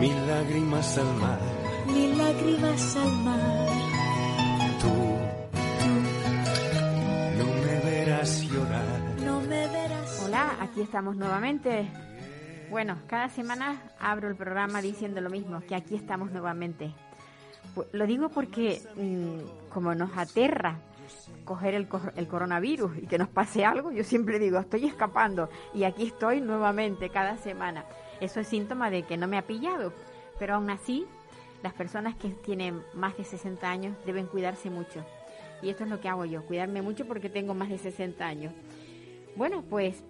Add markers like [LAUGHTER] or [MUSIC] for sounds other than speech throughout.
mil lágrimas al mar. mil lágrimas al mar. Tú no me verás llorar. No me verás. Hola, aquí estamos nuevamente. Bueno, cada semana abro el programa diciendo lo mismo, que aquí estamos nuevamente. Pu- Lo digo porque mm, como nos aterra coger el coronavirus y que nos pase algo, yo siempre digo, estoy escapando y aquí estoy nuevamente cada semana. Eso es síntoma de que no me ha pillado, pero aún así las personas que tienen más de 60 años deben cuidarse mucho. Y esto es lo que hago yo, cuidarme mucho porque tengo más de 60 años. Bueno, pues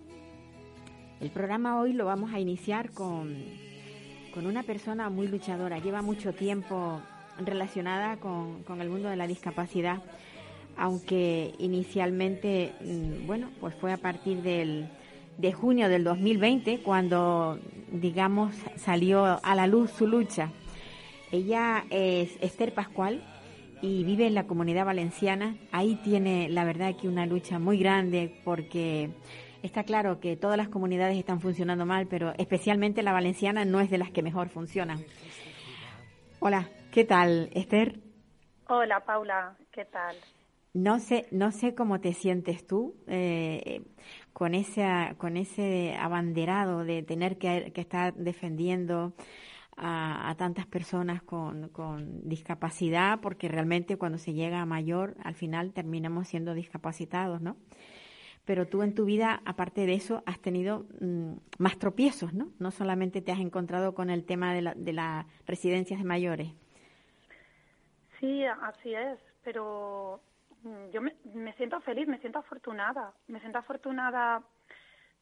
el programa hoy lo vamos a iniciar con, con una persona muy luchadora. Lleva mucho tiempo relacionada con, con el mundo de la discapacidad, aunque inicialmente, mm, bueno, pues fue a partir del, de junio del 2020 cuando, digamos, salió a la luz su lucha. Ella es Esther Pascual y vive en la comunidad valenciana. Ahí tiene, la verdad, que una lucha muy grande porque está claro que todas las comunidades están funcionando mal, pero especialmente la valenciana no es de las que mejor funcionan. Hola, ¿qué tal, Esther? Hola Paula, ¿qué tal? No sé, no sé cómo te sientes tú eh, con ese, con ese abanderado de tener que, que estar defendiendo a, a tantas personas con, con discapacidad, porque realmente cuando se llega a mayor, al final terminamos siendo discapacitados, ¿no? Pero tú en tu vida, aparte de eso, has tenido mm, más tropiezos, ¿no? No solamente te has encontrado con el tema de, la, de las residencias de mayores. Sí, así es, pero yo me, me siento feliz, me siento afortunada, me siento afortunada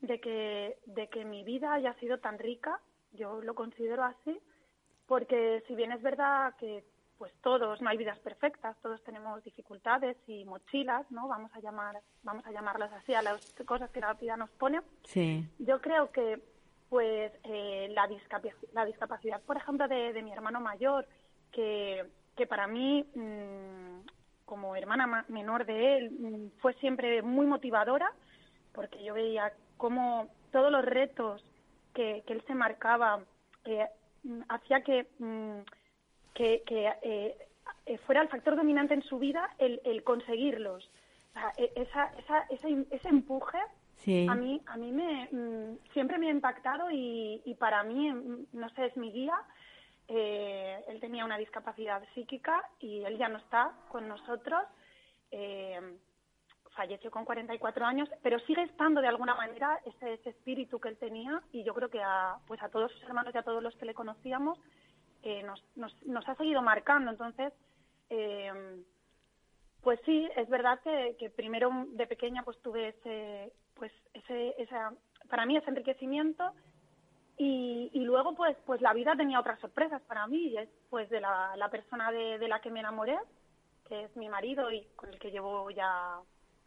de que, de que mi vida haya sido tan rica, yo lo considero así, porque si bien es verdad que pues todos, no hay vidas perfectas, todos tenemos dificultades y mochilas, ¿no? Vamos a llamar, vamos a llamarlas así a las cosas que la vida nos pone. Sí, Yo creo que pues eh, la, discapac- la discapacidad, por ejemplo, de, de mi hermano mayor, que, que para mí, mm, como hermana ma- menor de él, mm, fue siempre muy motivadora, porque yo veía cómo todos los retos que, que él se marcaba eh, hacía que, mm, que, que, eh, eh, fuera el factor dominante en su vida el, el conseguirlos. O sea, e- esa, esa, ese, ese empuje sí. a mí, a mí me, siempre me ha impactado y, y para mí, no sé, es mi guía. Eh, él tenía una discapacidad psíquica y él ya no está con nosotros. Eh, falleció con 44 años, pero sigue estando de alguna manera ese, espíritu que él tenía y yo creo que a, pues a todos sus hermanos y a todos los que le conocíamos eh, nos, nos, nos ha seguido marcando. Entonces, eh, pues sí, es verdad que, que primero de pequeña pues tuve ese, pues ese, esa, para mí ese enriquecimiento y, y luego pues, pues la vida tenía otras sorpresas para mí y es pues de la, la persona de, la que me enamoré, que es mi marido y con el que llevo ya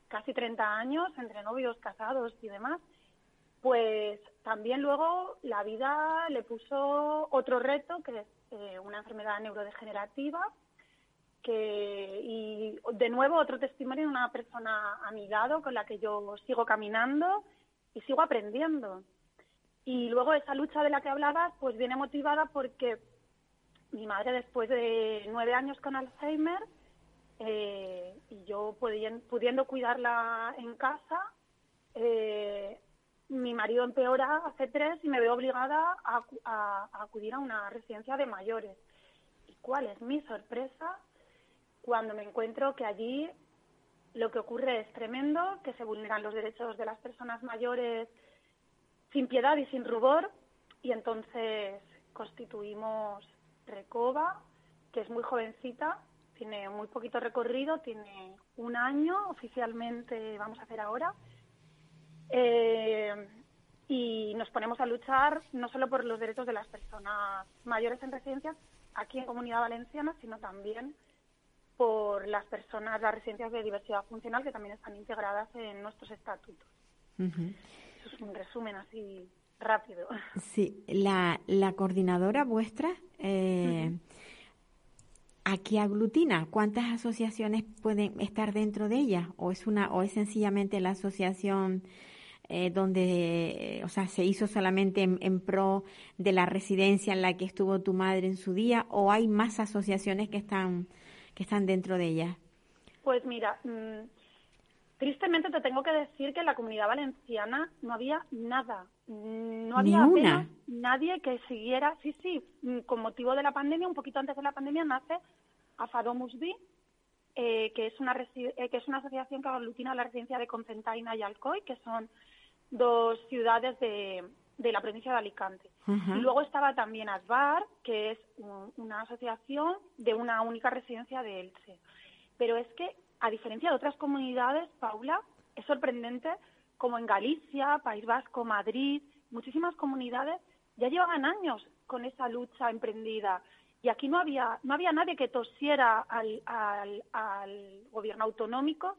casi 30 años entre novios, casados y demás. Pues también luego la vida le puso otro reto que es eh, una enfermedad neurodegenerativa que y de nuevo otro testimonio de una persona a con la que yo sigo caminando y sigo aprendiendo. Y luego esa lucha de la que hablabas pues viene motivada porque mi madre después de nueve años con Alzheimer eh, y yo pudien- pudiendo cuidarla en casa, eh, mi marido empeora hace tres y me veo obligada a- a acudir a una residencia de mayores. ¿Y cuál es mi sorpresa? cuando me encuentro que allí lo que ocurre es tremendo, que se vulneran los derechos de las personas mayores sin piedad y sin rubor, y entonces constituimos Recoba, que es muy jovencita, tiene muy poquito recorrido, tiene un año oficialmente, vamos a hacer ahora. Eh, y nos ponemos a luchar no solo por los derechos de las personas mayores en residencias aquí en Comunidad Valenciana, sino también por las personas, las residencias de diversidad funcional que también están integradas en nuestros estatutos. Eso es un resumen así rápido. Sí, la, la coordinadora vuestra, eh, ¿a qué aglutina? ¿Cuántas asociaciones pueden estar dentro de ella? ¿O es, una, o es sencillamente la asociación eh, donde, o sea, se hizo solamente en, pro de la residencia en la que estuvo tu madre en su día? ¿O hay más asociaciones que están, que están dentro de ella? Pues mira, mm, Tristemente te tengo que decir que en la comunidad valenciana no había nada, no había nadie que siguiera, sí, sí, mm, con motivo de la pandemia, un poquito antes de la pandemia nace Afadomusbi, eh, que, es una eh, que es una asociación que aglutina la residencia de Concentaina y Alcoy, que son dos ciudades de, la provincia de Alicante. Y luego estaba también ASBAR, que es una asociación de una única residencia de Elche. Pero es que a diferencia de otras comunidades, Paula, es sorprendente como en Galicia, País Vasco, Madrid, muchísimas comunidades ya llevaban años con esa lucha emprendida. Y aquí no había, no había nadie que tosiera al, gobierno autonómico,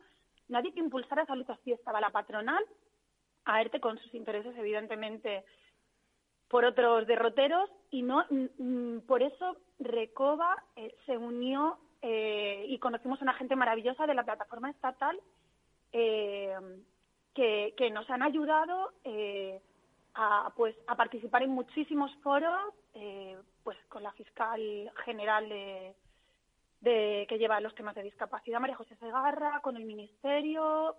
nadie que impulsara esa lucha. Sí estaba la patronal, a ERTE con sus intereses, evidentemente, por otros derroteros, y no por eso Recoba eh, se unió eh, y conocimos a una gente maravillosa de la plataforma estatal eh, que, nos han ayudado eh, a, pues, a participar en muchísimos foros, pues con la fiscal general de, que lleva los temas de discapacidad, María José Segarra, con el Ministerio,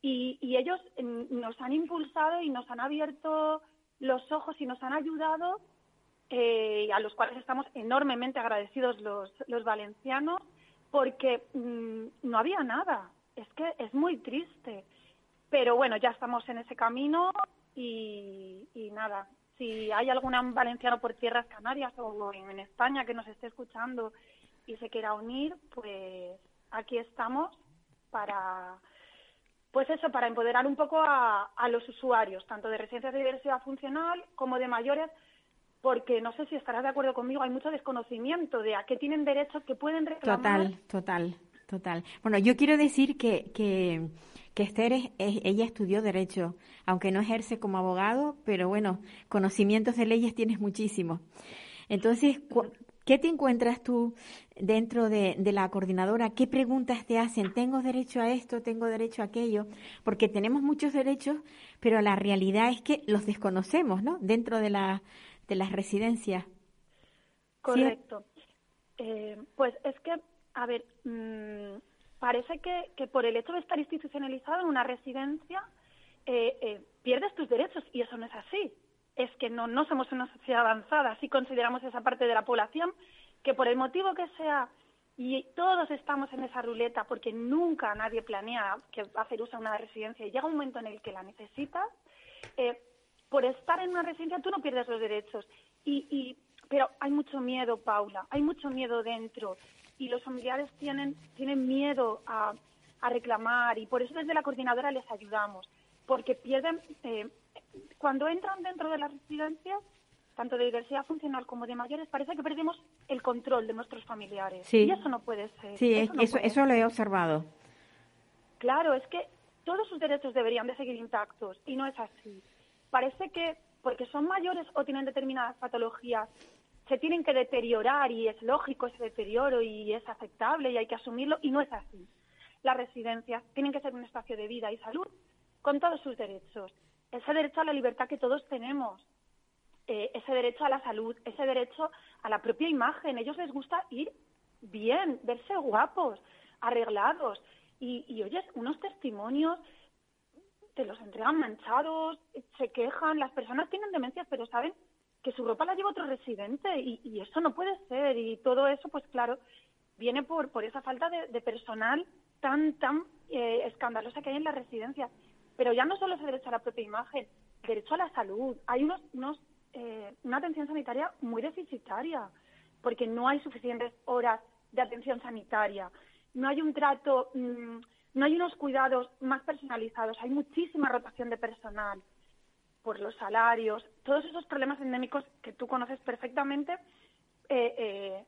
y, y ellos nos han impulsado y nos han abierto los ojos y nos han ayudado eh, a los cuales estamos enormemente agradecidos los, los valencianos, porque mm, no había nada. Es que es muy triste. Pero bueno, ya estamos en ese camino y, nada. Si hay algún valenciano por tierras canarias o en España que nos esté escuchando y se quiera unir, pues aquí estamos para, pues eso, para empoderar un poco a, a los usuarios, tanto de residencias de diversidad funcional como de mayores, porque no sé si estarás de acuerdo conmigo, hay mucho desconocimiento de a qué tienen derechos que pueden reclamar. Total, total, total. Bueno, yo quiero decir que, que, Esther, es, ella estudió Derecho, aunque no ejerce como abogado, pero bueno, conocimientos de leyes tienes muchísimo. Entonces, ¿qué te encuentras tú dentro de, de, la coordinadora? ¿Qué preguntas te hacen? ¿Tengo derecho a esto? ¿Tengo derecho a aquello? Porque tenemos muchos derechos, pero la realidad es que los desconocemos, ¿no? Dentro de la de las residencias. Correcto. Eh, pues es que, a ver, mm, parece que, que, por el hecho de estar institucionalizado en una residencia, eh, eh, pierdes tus derechos y eso no es así. Es que no, no somos una sociedad avanzada, si consideramos esa parte de la población que por el motivo que sea, y todos estamos en esa ruleta porque nunca nadie planea que hacer uso de una residencia y llega un momento en el que la necesitas, eh, por estar en una residencia tú no pierdes los derechos. Y, y, pero hay mucho miedo, Paula, hay mucho miedo dentro y los familiares tienen, tienen miedo a, a reclamar y por eso desde la coordinadora les ayudamos, porque pierden, eh, cuando entran dentro de las residencias, tanto de diversidad funcional como de mayores, parece que perdemos el control de nuestros familiares. Y eso no puede ser. Sí, eso, eso lo he observado. Claro, es que todos sus derechos deberían de seguir intactos y no es así parece que porque son mayores o tienen determinadas patologías, se tienen que deteriorar y es lógico ese deterioro y es aceptable y hay que asumirlo y no es así. Las residencias tienen que ser un espacio de vida y salud con todos sus derechos. Ese derecho a la libertad que todos tenemos, eh, ese derecho a la salud, ese derecho a la propia imagen. A ellos les gusta ir bien, verse guapos, arreglados. Y, y oyes unos testimonios te los entregan manchados, se quejan, las personas tienen demencias, pero saben que su ropa la lleva otro residente y, eso no puede ser. Y todo eso, pues claro, viene por, por esa falta de, personal tan, tan eh, escandalosa que hay en las residencias. Pero ya no solo es derecho a la propia imagen, derecho a la salud. Hay unos, unos eh, una atención sanitaria muy deficitaria, porque no hay suficientes horas de atención sanitaria. No hay un trato... Mm, no hay unos cuidados más personalizados, hay muchísima rotación de personal. por los salarios, todos esos problemas endémicos que tú conoces perfectamente eh, eh,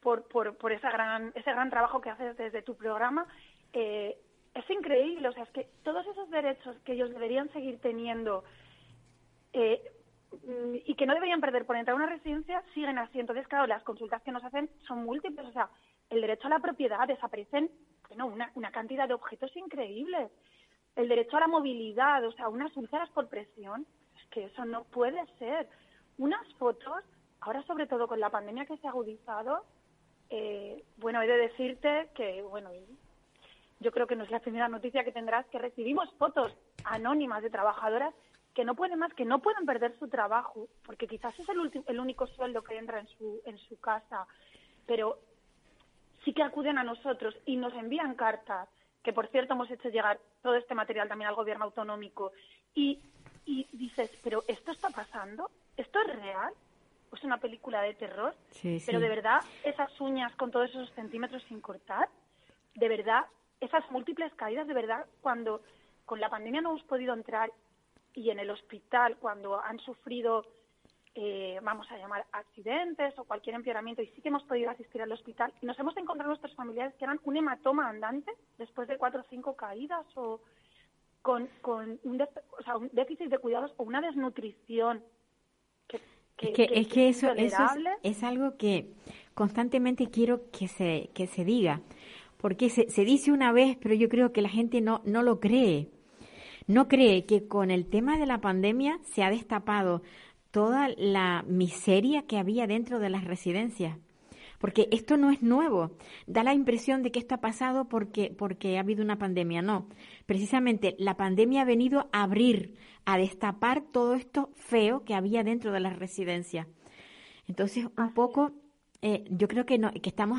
por, por, por esa gran, ese gran trabajo que haces desde tu programa. Eh, es increíble, o sea, es que todos esos derechos que ellos deberían seguir teniendo eh, y que no deberían perder por entrar a una residencia siguen así. Entonces, claro, las consultas que nos hacen son múltiples, o sea, el derecho a la propiedad desaparecen, bueno, una, una cantidad de objetos increíbles. El derecho a la movilidad, o sea, unas úlceras por presión, es que eso no puede ser. Unas fotos, ahora sobre todo con la pandemia que se ha agudizado, eh, bueno, he de decirte que, bueno, yo creo que no es la primera noticia que tendrás, que recibimos fotos anónimas de trabajadoras que no pueden más, que no pueden perder su trabajo, porque quizás es el, el único sueldo que entra en su, en su casa, pero sí que acuden a nosotros y nos envían cartas, que por cierto hemos hecho llegar todo este material también al gobierno autonómico, y, y dices, pero ¿esto está pasando? ¿Esto es real? ¿Es una película de terror? Pero de verdad, esas uñas con todos esos centímetros sin cortar, de verdad, esas múltiples caídas, de verdad, cuando con la pandemia no hemos podido entrar y en el hospital, cuando han sufrido, eh, vamos a llamar, accidentes o cualquier empeoramiento, y sí que hemos podido asistir al hospital, nos hemos encontrado nuestros familiares que eran un hematoma andante después de cuatro o cinco caídas o con, con un, un déficit de cuidados o una desnutrición. Que, es que, eso, eso es, algo que constantemente quiero que se, que se diga, porque se, se dice una vez, pero yo creo que la gente no, no lo cree. ¿No cree que con el tema de la pandemia se ha destapado toda la miseria que había dentro de las residencias? Porque esto no es nuevo. Da la impresión de que esto ha pasado porque, porque ha habido una pandemia. No. Precisamente la pandemia ha venido a abrir, a destapar todo esto feo que había dentro de las residencias. Entonces, un poco eh, yo creo que, no, que estamos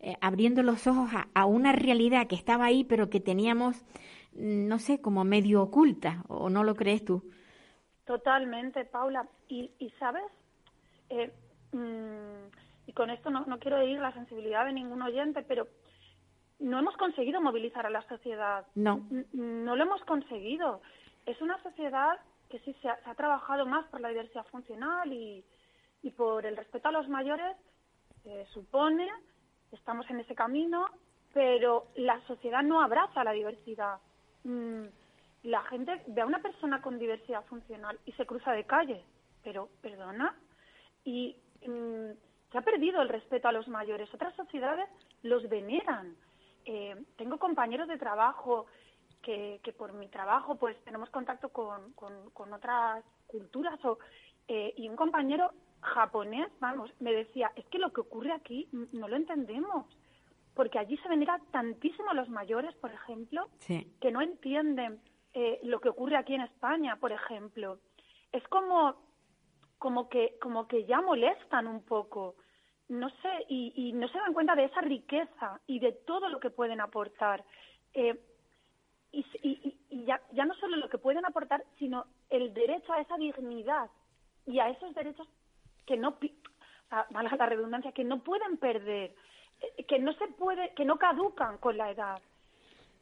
eh, abriendo los ojos a, una realidad que estaba ahí, pero que teníamos no sé, como medio oculta, ¿o no lo crees tú? Totalmente, Paula. Y, y sabes, eh, mm, y con esto no, no quiero herir la sensibilidad de ningún oyente, pero no hemos conseguido movilizar a la sociedad. No. No lo hemos conseguido. Es una sociedad que sí se ha, se ha trabajado más por la diversidad funcional y, y por el respeto a los mayores, se supone, estamos en ese camino, pero la sociedad no abraza la diversidad. Mm, la gente ve a una persona con diversidad funcional y se cruza de calle, pero perdona, y mm, se ha perdido el respeto a los mayores. Otras sociedades los veneran. Eh, tengo compañeros de trabajo que, que, por mi trabajo pues tenemos contacto con, con, otras culturas o, eh, y un compañero japonés, vamos, me decía, es que lo que ocurre aquí no lo entendemos porque allí se venera tantísimo a los mayores, por ejemplo, que no entienden eh, lo que ocurre aquí en España, por ejemplo. Es como, como, que, como que ya molestan un poco, no sé, y, no se dan cuenta de esa riqueza y de todo lo que pueden aportar. Eh, y, y, ya, ya no solo lo que pueden aportar, sino el derecho a esa dignidad y a esos derechos que no, valga la redundancia, que no pueden perder. Eh, que no se puede, que no caducan con la edad.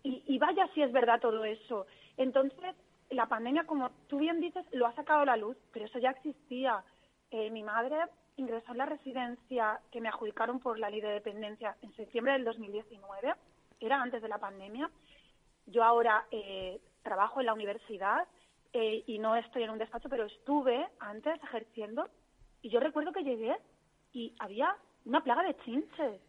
Y, y vaya si es verdad todo eso. Entonces, la pandemia, como tú bien dices, lo ha sacado a la luz, pero eso ya existía. Eh, mi madre ingresó en la residencia que me adjudicaron por la ley de dependencia en septiembre del 2019, era antes de la pandemia. Yo ahora eh, trabajo en la universidad eh, y no estoy en un despacho, pero estuve antes ejerciendo y yo recuerdo que llegué y había una plaga de chinches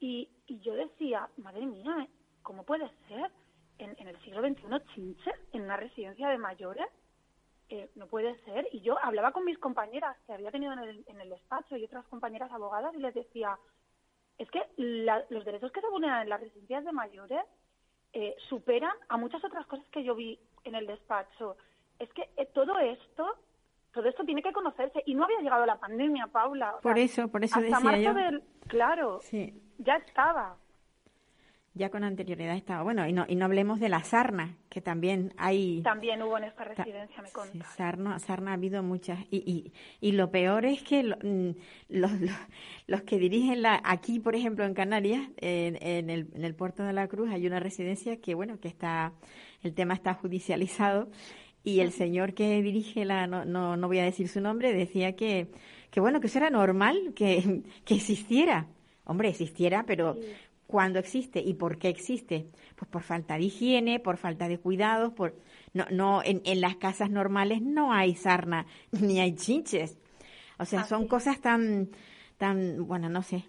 y, y yo decía, madre mía, ¿cómo puede ser en, en el siglo XXI chinche en una residencia de mayores? Eh, no puede ser. Y yo hablaba con mis compañeras que había tenido en el, en el despacho y otras compañeras abogadas y les decía, es que los derechos que se vulneran en las residencias de mayores eh, superan a muchas otras cosas que yo vi en el despacho. Es que eh, todo esto todo esto tiene que conocerse. Y no había llegado la pandemia, Paula. por eso, por eso decía yo. claro, sí. ya estaba. Ya con anterioridad estaba. Bueno, y no, y no hablemos de la sarna, que también hay... También hubo en esta residencia, me consta. Sí, sarna, sarna ha habido muchas. Y, y, y lo peor es que mm, los, los, que dirigen la, aquí, por ejemplo, en Canarias, en, en, el, en el puerto de la Cruz, hay una residencia que, bueno, que está, el tema está judicializado Y el señor que dirige la, no, no, no voy a decir su nombre, decía que, que bueno, que eso era normal, que, que existiera. Hombre, existiera, pero ¿cuándo existe y por qué existe? Pues por falta de higiene, por falta de cuidados, por no, no, en, en las casas normales no hay sarna [LAUGHS] ni hay chinches. O sea, son cosas tan, tan, bueno, no sé,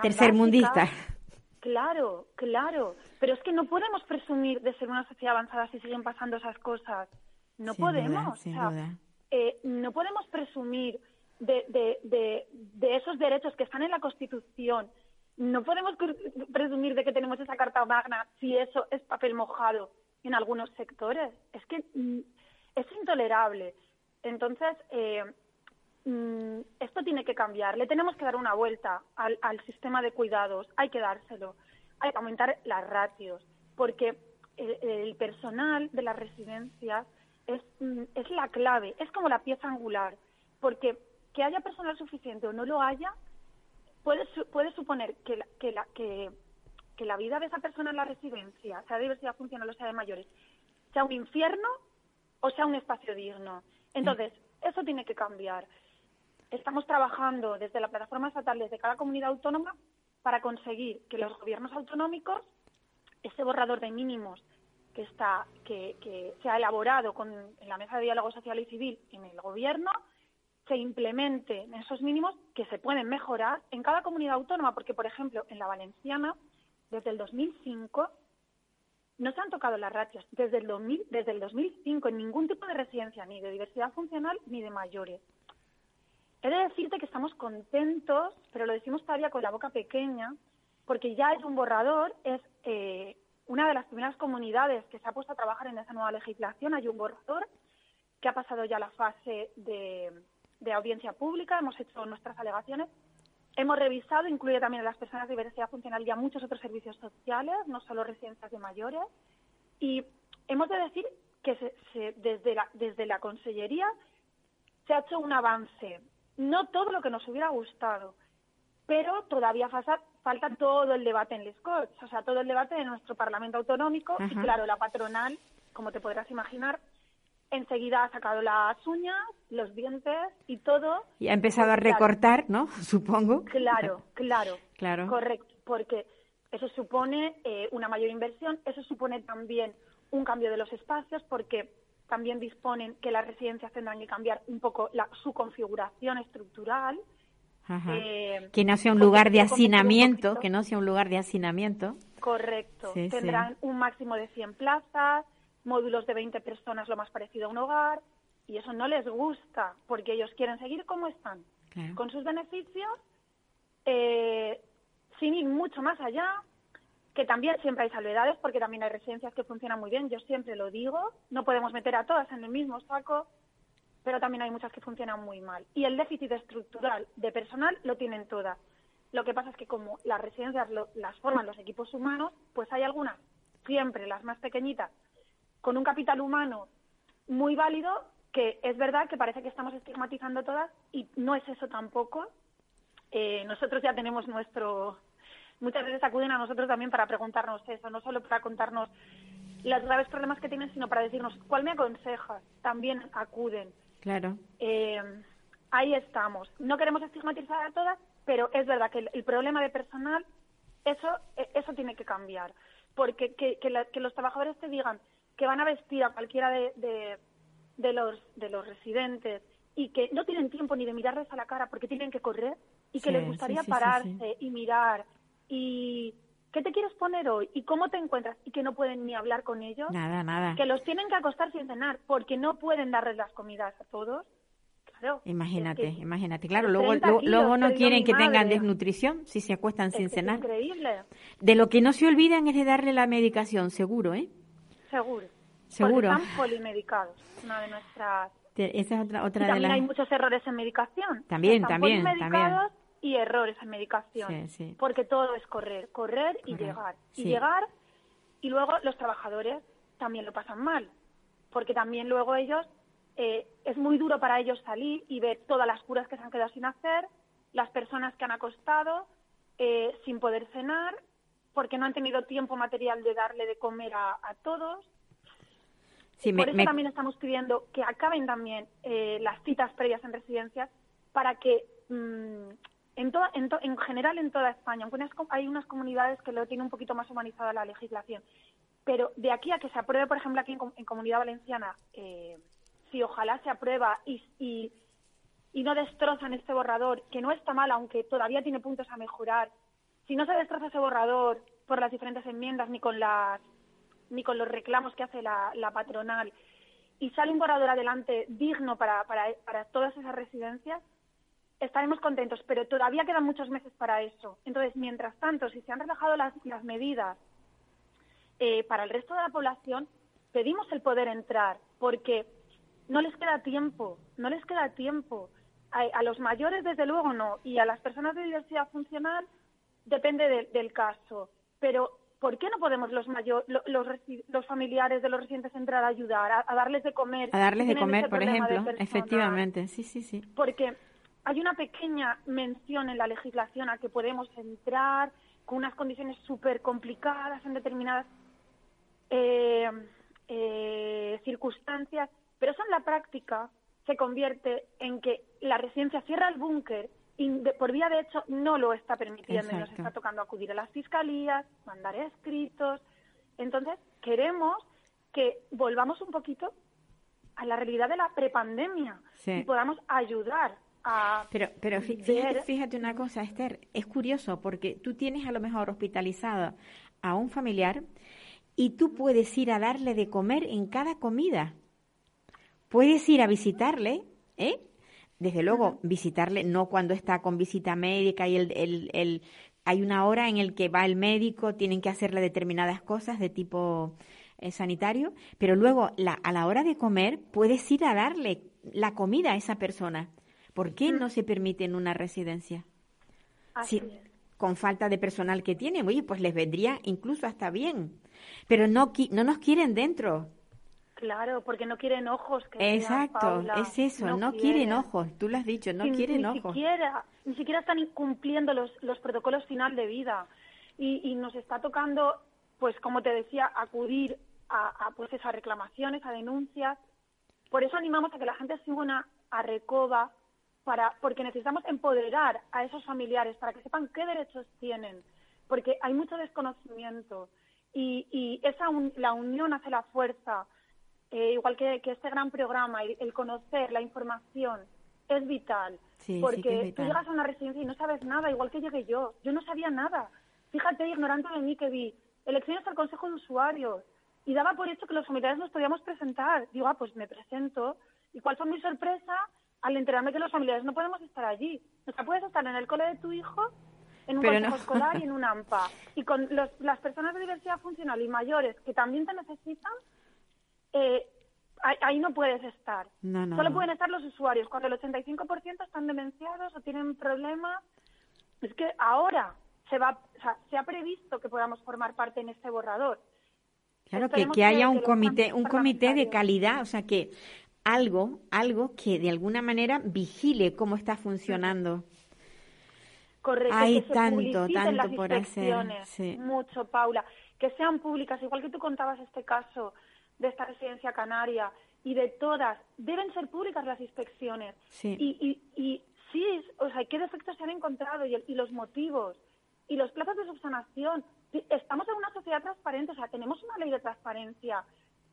tercermundistas. Claro, claro. Pero es que no podemos presumir de ser una sociedad avanzada si siguen pasando esas cosas. No Sin podemos. o sea, eh, no podemos presumir de, de, de, de esos derechos que están en la Constitución. No podemos presumir de que tenemos esa Carta Magna si eso es papel mojado en algunos sectores. Es que mm, es intolerable. Entonces, eh, mm, esto tiene que cambiar. Le tenemos que dar una vuelta al, sistema de cuidados. Hay que dárselo. Hay que aumentar las ratios. Porque el, el personal de las residencias es, mm, es la clave. Es como la pieza angular. Porque que haya personal suficiente o no lo haya, puede, puede suponer que la, que, la, que, que la vida de esa persona en la residencia, sea de diversidad funcional o sea de mayores, sea un infierno o sea un espacio digno. Entonces, eso tiene que cambiar. Estamos trabajando desde la plataforma estatal, desde cada comunidad autónoma, para conseguir que los gobiernos autonómicos, ese borrador de mínimos que está que, que se ha elaborado con, en la mesa de diálogo social y civil en el gobierno, se implementen esos mínimos que se pueden mejorar en cada comunidad autónoma, porque, por ejemplo, en la valenciana, desde el 2005, no se han tocado las ratios. Desde el, 2000, desde el 2005, en ningún tipo de residencia, ni de diversidad funcional, ni de mayores. He de decirte que estamos contentos, pero lo decimos todavía con la boca pequeña, porque ya es un borrador, es eh, una de las primeras comunidades que se ha puesto a trabajar en esa nueva legislación. Hay un borrador que ha pasado ya la fase de, de audiencia pública, hemos hecho nuestras alegaciones, hemos revisado, incluye también a las personas de diversidad funcional y a muchos otros servicios sociales, no solo residencias de mayores, y hemos de decir que se- se- desde, la, desde la Consellería se ha hecho un avance, no todo lo que nos hubiera gustado, pero todavía falta, falta todo el debate en Les Corts, o sea, todo el debate de nuestro Parlamento Autonómico, y claro, la patronal, como te podrás imaginar, enseguida ha sacado las uñas, los dientes y todo. Y ha empezado a recortar, ¿no? [LAUGHS] Supongo. Claro, claro. Claro. Correcto, porque eso supone eh, una mayor inversión, eso supone también un cambio de los espacios, porque también disponen que las residencias tendrán que cambiar un poco la- su configuración estructural. Ajá. eh, que no sea un lugar de hacinamiento, que no sea un lugar de hacinamiento. Correcto. Sí, sí. Tendrán un máximo de 100 plazas, módulos de 20 personas, lo más parecido a un hogar, y eso no les gusta, porque ellos quieren seguir como están, Claro. con sus beneficios, eh, sin ir mucho más allá, que también siempre hay salvedades, porque también hay residencias que funcionan muy bien, yo siempre lo digo, no podemos meter a todas en el mismo saco, pero también hay muchas que funcionan muy mal. Y el déficit estructural de personal lo tienen todas. Lo que pasa es que como las residencias lo- las forman los equipos humanos, pues hay algunas, siempre las más pequeñitas, con un capital humano muy válido, que es verdad que parece que estamos estigmatizando todas y no es eso tampoco. Eh, nosotros ya tenemos nuestro... Muchas veces acuden a nosotros también para preguntarnos eso, no solo para contarnos los graves problemas que tienen, sino para decirnos cuál me aconsejas. También acuden. Claro. Eh, ahí estamos. No queremos estigmatizar a todas, pero es verdad que el, el problema de personal, eso, eh, eso tiene que cambiar. Porque que, que, la- que los trabajadores te digan que van a vestir a cualquiera de, de, de los, de los residentes y que no tienen tiempo ni de mirarles a la cara porque tienen que correr y que Sí, les gustaría sí, sí, pararse y mirar y qué te quieres poner hoy y cómo te encuentras y que no pueden ni hablar con ellos Nada, nada. que los tienen que acostar sin cenar porque no pueden darles las comidas a todos. Claro. Imagínate, es que imagínate. Claro, luego, 30 luego, kilos luego no quieren que tengan desnutrición si se acuestan es sin es cenar. increíble, De lo que no se olvidan es de darle la medicación, seguro, ¿eh? Seguro. Seguro. Porque están polimedicados. Una de nuestras. Esa es otra, Y otra de también las... hay muchos errores en medicación. También, Están también, polimedicados y errores en medicación. Sí, sí. Porque todo es correr, correr y Correr, llegar. Y llegar, y luego los trabajadores también lo pasan mal. Porque también luego ellos, eh, es muy duro para ellos salir y ver todas las curas que se han quedado sin hacer, las personas que han acostado eh, sin poder cenar, porque no han tenido tiempo material de darle de comer a, a todos. Sí, Por eso me- también estamos pidiendo que acaben también eh, las citas previas en residencias para que mm, en, toda- en, to- en general en toda España, aunque unas hay unas comunidades que lo tienen un poquito más humanizada la legislación, pero de aquí a que se apruebe, por ejemplo, aquí en, en Comunidad Valenciana, eh, si ojalá se aprueba y, y, y no destrozan este borrador, que no está mal, aunque todavía tiene puntos a mejorar, si no se destroza ese borrador por las diferentes enmiendas ni con las ni con los reclamos que hace la, patronal y sale un borrador adelante digno para, para, para todas esas residencias, estaremos contentos, pero todavía quedan muchos meses para eso. Entonces, mientras tanto, si se han relajado las, las medidas eh, para el resto de la población, pedimos el poder entrar, porque no les queda tiempo, no les queda tiempo. A los mayores, desde luego, no, y a las personas de diversidad funcional depende de- del caso. Pero, ¿por qué no podemos los, mayo- lo- los, resi- los familiares de los residentes entrar a ayudar, a, a darles de comer? A darles de comer, por ejemplo. Efectivamente, sí, sí, sí. porque hay una pequeña mención en la legislación a que podemos entrar con unas condiciones súper complicadas en determinadas eh, eh, circunstancias, pero eso en la práctica se convierte en que la residencia cierra el búnker de- por vía de hecho no lo está permitiendo y nos está tocando acudir a las fiscalías, mandar escritos. Entonces, queremos que volvamos un poquito a la realidad de la prepandemia Sí. y podamos ayudar a Pero, pero fíjate, fíjate una cosa, Esther, es curioso porque tú tienes a lo mejor hospitalizado a un familiar y tú puedes ir a darle de comer en cada comida. Puedes ir a visitarle, ¿eh? Desde luego, visitarle no cuando está con visita médica y el, el, el- hay una hora en el que va el médico, tienen que hacerle determinadas cosas de tipo eh, sanitario, pero luego la, a la hora de comer puedes ir a darle la comida a esa persona. ¿Por qué no se permite en una residencia? así es. con falta de personal que tienen, oye, pues les vendría incluso hasta bien. Pero no, no nos quieren dentro. Claro, porque no quieren ojos. Que Exacto, Paula. es eso, no, quieren. quieren. ojos, tú lo has dicho, no Ni- quieren ni ojos. Siquiera, ni siquiera están incumpliendo los, los protocolos final de vida. Y, y nos está tocando, pues como te decía, acudir a, a, pues eso, a reclamaciones, a denuncias. Por eso animamos a que la gente se una a Recoba, para, porque necesitamos empoderar a esos familiares para que sepan qué derechos tienen, porque hay mucho desconocimiento y, y esa un- la unión hace la fuerza. Eh, igual que, que este gran programa, el, el conocer la información es vital. Sí, sí porque que es tú vital. llegas a una residencia y no sabes nada, igual que llegué yo. Yo no sabía nada. Fíjate, ignorante de mí que vi elecciones al Consejo de Usuarios y daba por hecho que los familiares nos podíamos presentar. Digo, ah, pues me presento. ¿Y cuál fue mi sorpresa al enterarme que los familiares no podemos estar allí? O sea, puedes estar en el cole de tu hijo, en un Pero consejo no. escolar y en un [LAUGHS] AMPA. Y con los- las personas de diversidad funcional y mayores que también te necesitan, eh, ahí, no puedes estar. No, no, Solo no. pueden estar los usuarios. Cuando el 85% están demenciados o tienen problemas, es que ahora se va, o sea, se ha previsto que podamos formar parte en este borrador. Claro, que, que haya un comité, un comité de calidad, o sea, que algo, algo que de alguna manera vigile cómo está funcionando. Correcto, Hay que se tanto, tanto las por hacer, sí. mucho, Paula, que sean públicas, igual que tú contabas este caso de esta residencia canaria y de todas, deben ser públicas las inspecciones. Sí. Y, y, y sí, o sea, qué defectos se han encontrado y, el- y los motivos y los plazos de subsanación. Estamos en una sociedad transparente, o sea, tenemos una ley de transparencia.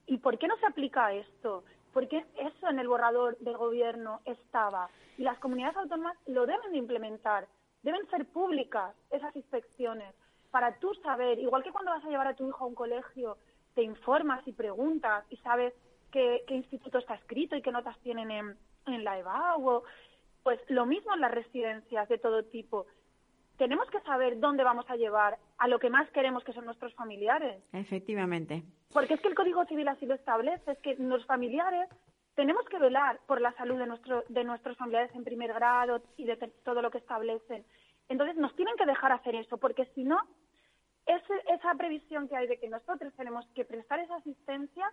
¿Y por qué no se aplica esto? Porque eso en el borrador del gobierno estaba. Y las comunidades autónomas lo deben de implementar. Deben ser públicas esas inspecciones para tú saber, igual que cuando vas a llevar a tu hijo a un colegio, te informas y preguntas y sabes qué, qué instituto está escrito y qué notas tienen en, en la EVAU. o- Pues lo mismo en las residencias de todo tipo. Tenemos que saber dónde vamos a llevar a lo que más queremos, que son nuestros familiares. Efectivamente. Porque es que el Código Civil así lo establece, es que los familiares tenemos que velar por la salud de, nuestro, de nuestros familiares en primer grado y de todo lo que establecen. Entonces nos tienen que dejar hacer eso, porque si no, ese- esa previsión que hay de que nosotros tenemos que prestar esa asistencia,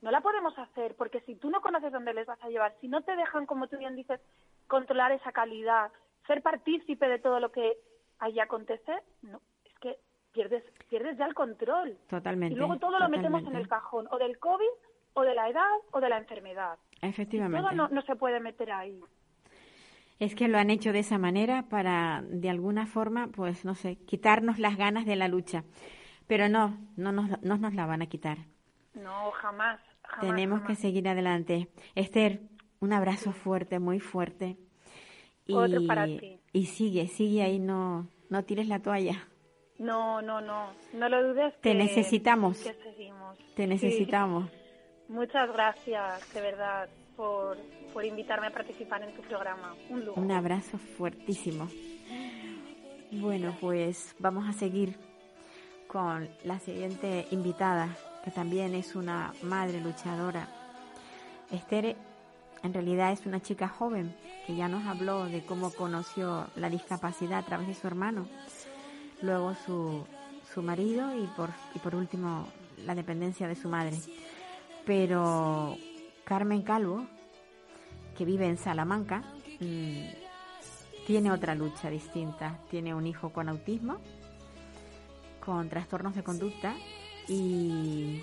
no la podemos hacer, porque si tú no conoces dónde les vas a llevar, si no te dejan, como tú bien dices, controlar esa calidad, ser partícipe de todo lo que allí acontece, no, es que pierdes, pierdes ya el control. Totalmente, Y luego todo lo metemos en el cajón, o del COVID o de la edad o de la enfermedad. Efectivamente. Todo no, no se puede meter ahí. Es que lo han hecho de esa manera para, de alguna forma, pues no sé, quitarnos las ganas de la lucha. Pero no, no nos, no nos la van a quitar. No, jamás. jamás Tenemos que seguir adelante. Esther, un abrazo fuerte, muy fuerte. Y, Otro para ti. y sigue, sigue ahí, no, no tires la toalla. No, no, no. No lo dudes. Te que- necesitamos. Que seguimos. Te Sí. necesitamos. Muchas gracias, de verdad, por, por invitarme a participar en tu programa. Un lujo. Un abrazo fuertísimo. Bueno, pues vamos a seguir con la siguiente invitada, que también es una madre luchadora. Esther en realidad es una chica joven que ya nos habló de cómo conoció la discapacidad a través de su hermano, luego su, su marido y por, y por último la dependencia de su madre. Pero Carmen Calvo, que vive en Salamanca, mm, tiene otra lucha distinta. Tiene un hijo con autismo, con trastornos de conducta y,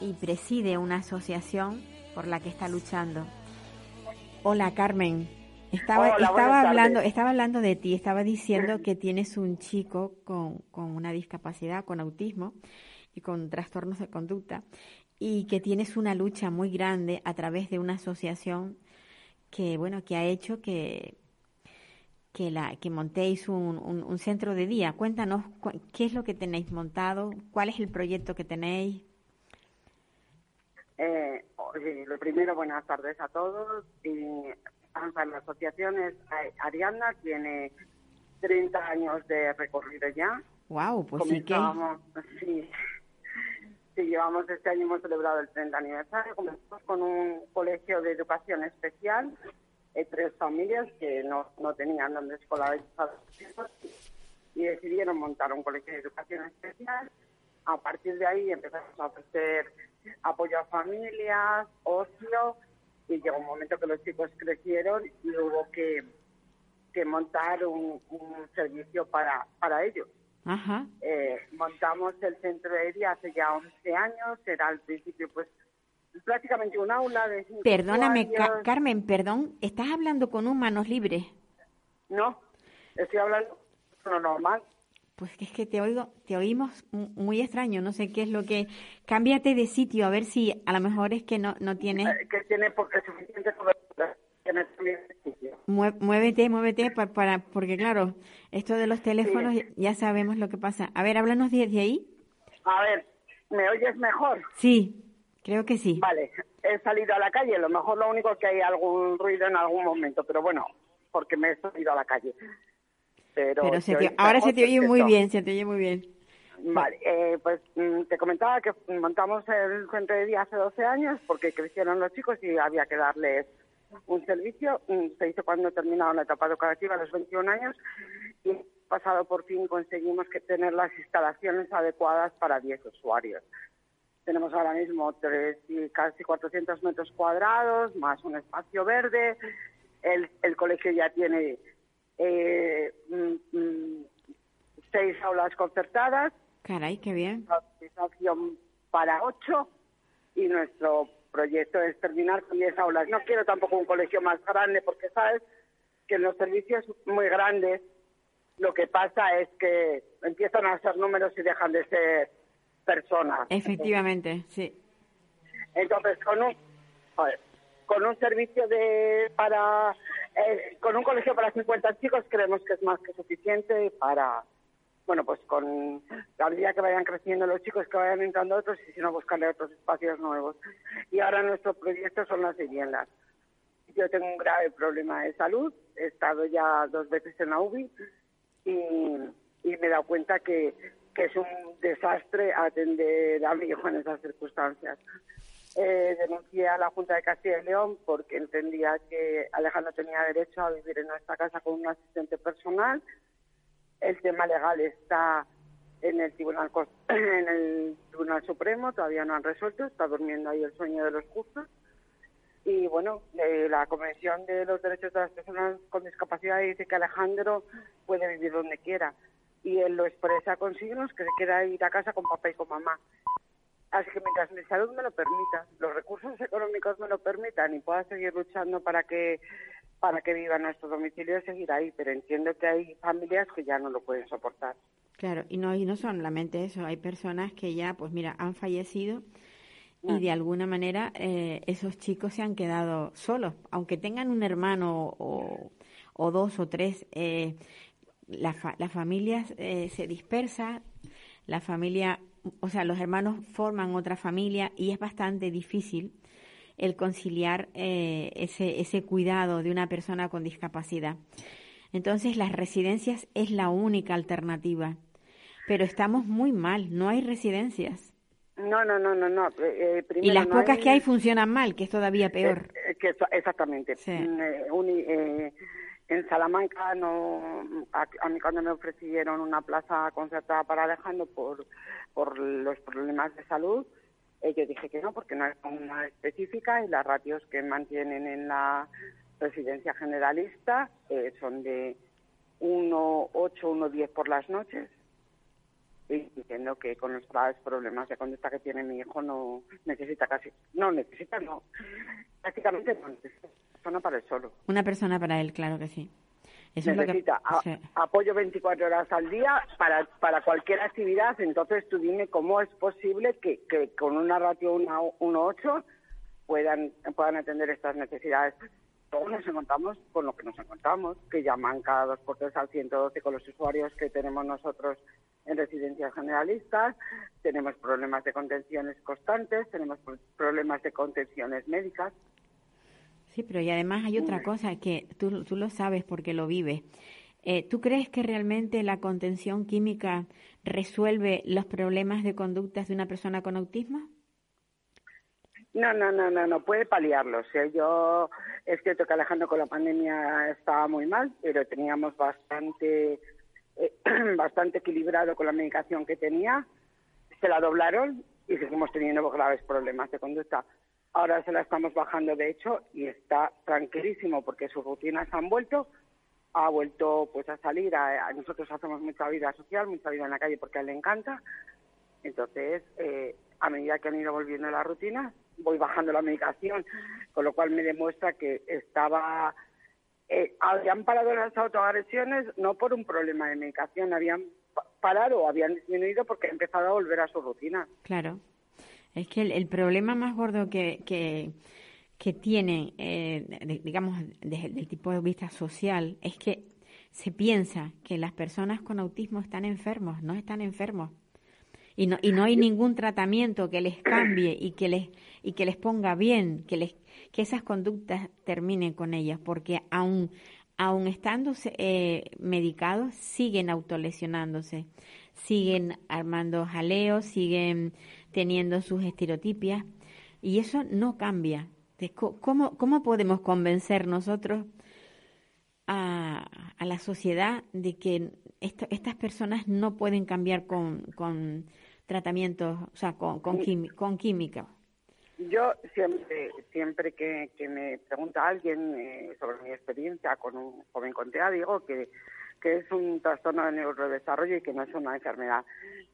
y preside una asociación por la que está luchando. Hola Carmen, estaba, Hola, estaba tardes. hablando, estaba hablando de ti, estaba diciendo que tienes un chico con, con una discapacidad, con autismo y con trastornos de conducta y que tienes una lucha muy grande a través de una asociación que bueno que ha hecho que que la que montéis un, un- un centro de día. Cuéntanos cu- qué es lo que tenéis montado, cuál es el proyecto que tenéis. Eh, lo primero, buenas tardes a todos. Y, la asociación es Ariadna, tiene 30 años de recorrido ya. Wow, pues sí que sí, sí, llevamos este año, hemos celebrado el 30 aniversario. Comenzamos con un colegio de educación especial, eh, tres familias que no, no tenían donde escolarizar y decidieron montar un colegio de educación especial. A partir de ahí empezamos a ofrecer apoyo a familias, ocio, y llegó un momento que los chicos crecieron y hubo que, que montar un, un servicio para, para ellos. Ajá. Eh, montamos el centro de día hace ya 11 años, era al principio pues prácticamente un aula de cinco Perdóname, Ca-. Carmen, perdón, estás hablando con un manos libres. No, estoy hablando de lo normal. Pues que es que te oigo, te oímos mu- muy extraño, no sé qué es lo que. Cámbiate de sitio a ver si a lo mejor es que no no tienes. eh, que tiene porque suficiente cobertura que me Muévete, muévete pa- para, porque claro, esto de los teléfonos Sí. ya sabemos lo que pasa. A ver, háblanos desde ahí. A ver, ¿me oyes mejor? Sí, creo que sí. Vale, he salido a la calle, a lo mejor lo único que hay algún ruido en algún momento, pero bueno, porque me he salido a la calle. Pero, Pero se te ahora se te oye muy bien, se te oye muy bien. Vale, eh, pues mm, te comentaba que montamos el centro de día hace 12 años porque crecieron los chicos y había que darles un servicio. Mm, Se hizo cuando terminaron la etapa educativa a los 21 años y pasado por fin conseguimos que tener las instalaciones adecuadas para 10 usuarios. Tenemos ahora mismo tres y casi 400 metros cuadrados, más un espacio verde. El, el colegio ya tiene eh, mm, mm, seis aulas concertadas, Caray, qué bien. para ocho y nuestro proyecto es terminar con 10 aulas. No quiero tampoco un colegio más grande porque sabes que en los servicios muy grandes lo que pasa es que empiezan a ser números y dejan de ser personas. Efectivamente, sí. Entonces, con un, con un servicio de para eh, con un colegio para 50 chicos creemos que es más que suficiente para bueno, pues con la medida que vayan creciendo los chicos, que vayan entrando otros y si no buscarle otros espacios nuevos. Y ahora nuestro proyecto son las viviendas. Yo tengo un grave problema de salud, he estado ya dos veces en la UBI y, me he dado cuenta que, que es un desastre atender a mi hijo en esas circunstancias. Eh, denuncié a la Junta de Castilla y León porque entendía que Alejandro tenía derecho a vivir en nuestra casa con un asistente personal. El tema legal está en el Tribunal [CLEARS THROAT] en el Tribunal Supremo, todavía no han resuelto, está durmiendo ahí el sueño de los justos. Y bueno, eh, la Convención de los Derechos de las Personas con Discapacidad dice que Alejandro puede vivir donde quiera. Y él lo expresa con signos que se quiera ir a casa con papá y con mamá. Así que mientras mi salud me lo permita, los recursos económicos me lo permitan y pueda seguir luchando para que para que viva nuestro domicilio, seguir ahí. Pero entiendo que hay familias que ya no lo pueden soportar. Claro, y no, y no solamente eso, hay personas que ya, pues mira, han fallecido y Ah. de alguna manera eh, esos chicos se han quedado solos, aunque tengan un hermano o, o dos o tres, eh, la, fa- la familia eh, se dispersa, la familia, o sea, los hermanos forman otra familia y es bastante difícil el conciliar eh, ese, ese cuidado de una persona con discapacidad. Entonces, las residencias es la única alternativa, pero estamos muy mal, no hay residencias. No, no, no, no, no. eh, Y primero, las no pocas que hay funcionan mal, que es todavía peor. Eh, eh, que eso- exactamente. Sí. Mm, eh, eh, en Salamanca, no, a, a mí cuando me ofrecieron una plaza concertada para Alejandro por, por los problemas de salud, eh, yo dije que no, porque no es una específica y las ratios que mantienen en la residencia generalista eh, son de 1,8, 1,10 por las noches. Y entiendo que con los problemas de conducta que tiene mi hijo no necesita casi, no necesita, no, prácticamente no necesita persona para el solo. Una persona para él, claro que sí. Eso necesita es lo que... a- sí. apoyo 24 horas al día para, para cualquier actividad. Entonces tú dime cómo es posible que, que con una ratio 1,8 puedan, puedan atender estas necesidades. Luego nos encontramos con lo que nos encontramos, que llaman cada dos por tres al 112 con los usuarios que tenemos nosotros en residencias generalistas, tenemos problemas de contenciones constantes, tenemos pro- problemas de contenciones médicas. Sí, pero y además hay otra cosa que tú, tú lo sabes porque lo vives. Eh, ¿Tú crees que realmente la contención química resuelve los problemas de conductas de una persona con autismo? No, no, no, no, no puede paliarlo. O sea, yo es cierto que Alejandro con la pandemia estaba muy mal, pero teníamos bastante, eh, [CLEARS THROAT] bastante equilibrado con la medicación que tenía. Se la doblaron y seguimos teniendo graves problemas de conducta. Ahora se la estamos bajando, de hecho, y está tranquilísimo porque sus rutinas han vuelto. Ha vuelto pues a salir. A, nosotros hacemos mucha vida social, mucha vida en la calle porque a él le encanta. Entonces, eh, a medida que han ido volviendo las rutinas, voy bajando la medicación, con lo cual me demuestra que estaba... Eh, habían parado las autoagresiones no por un problema de medicación, habían pa- parado habían disminuido porque ha empezado a volver a su rutina. Claro. Es que el, problema más gordo que, que, tiene, eh, digamos, desde el tipo de vista social, es que se piensa que las personas con autismo están enfermos, no están enfermos. Y no, y no hay ningún tratamiento que les cambie y que les, y que les ponga bien, que, les, que esas conductas terminen con ellas, porque aún, aún estando eh, medicados, siguen autolesionándose, siguen armando jaleos, siguen teniendo sus estereotipias, y eso no cambia. ¿Cómo, cómo podemos convencer nosotros a, a la sociedad de que esto- estas personas no pueden cambiar con, con tratamientos, o sea, con, con, quimi- con química? Yo siempre, siempre que, que me pregunta alguien eh, sobre mi experiencia con un joven con TEA, digo que, que es un trastorno de neurodesarrollo y que no es una enfermedad